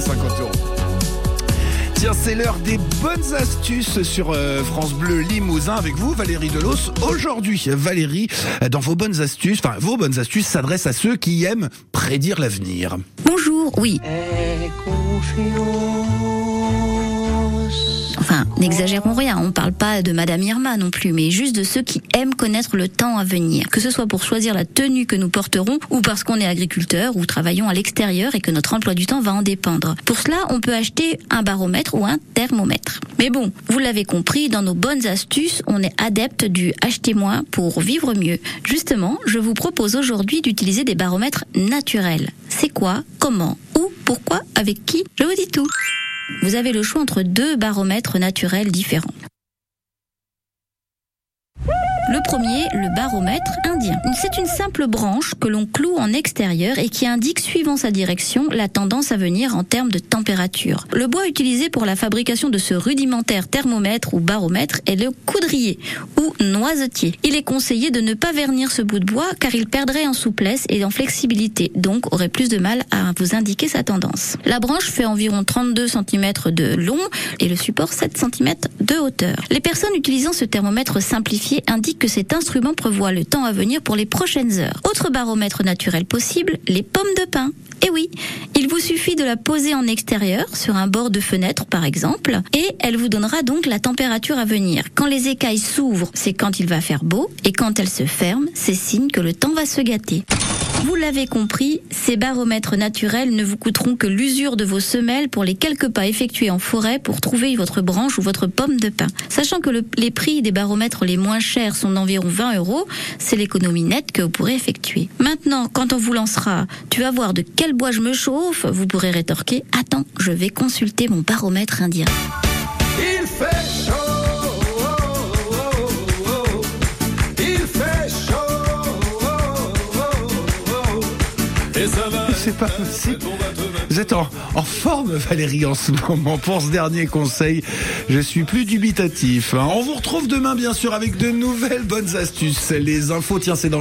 les 50 euros. Tiens, c'est l'heure des bonnes astuces sur euh, France Bleu Limousin avec vous, Valérie Delos. Aujourd'hui, Valérie, dans vos bonnes astuces, enfin, vos bonnes astuces s'adressent à ceux qui aiment prédire l'avenir. Bonjour, oui. Enfin, n'exagérons rien, on parle pas de Madame Irma non plus, mais juste de ceux qui aiment connaître le temps à venir. Que ce soit pour choisir la tenue que nous porterons, ou parce qu'on est agriculteur, ou travaillons à l'extérieur et que notre emploi du temps va en dépendre. Pour cela, on peut acheter un baromètre ou un thermomètre. Mais bon, vous l'avez compris, dans nos bonnes astuces, on est adepte du acheter moins pour vivre mieux. Justement, je vous propose aujourd'hui d'utiliser des baromètres naturels. C'est quoi Comment Où Pourquoi Avec qui? Je vous dis tout. Vous avez le choix entre deux baromètres naturels différents. Le premier, le baromètre indien. C'est une simple branche que l'on cloue en extérieur et qui indique, suivant sa direction, la tendance à venir en termes de température. Le bois utilisé pour la fabrication de ce rudimentaire thermomètre ou baromètre est le coudrier ou noisetier. Il est conseillé de ne pas vernir ce bout de bois car il perdrait en souplesse et en flexibilité, donc aurait plus de mal à vous indiquer sa tendance. La branche fait environ 32 cm de long et le support 7 cm de hauteur. Les personnes utilisant ce thermomètre simplifié indiquent que cet instrument prévoit le temps à venir pour les prochaines heures. Autre baromètre naturel possible, les pommes de pin. Et oui, il vous suffit de la poser en extérieur, sur un bord de fenêtre par exemple, et elle vous donnera donc la température à venir. Quand les écailles s'ouvrent, c'est quand il va faire beau, et quand elles se ferment, c'est signe que le temps va se gâter. Vous l'avez compris, ces baromètres naturels ne vous coûteront que l'usure de vos semelles pour les quelques pas effectués en forêt pour trouver votre branche ou votre pomme de pin. Sachant que le, les prix des baromètres les moins chers sont d'environ 20 euros, c'est l'économie nette que vous pourrez effectuer. Maintenant, quand on vous lancera, tu vas voir de quel bois je me chauffe, vous pourrez rétorquer, attends, je vais consulter mon baromètre indien. C'est pas possible. Vous êtes en, en forme, Valérie, en ce moment, pour ce dernier conseil. Je suis plus dubitatif. hein. On vous retrouve demain, bien sûr, avec de nouvelles bonnes astuces. Les infos, tiens, c'est dans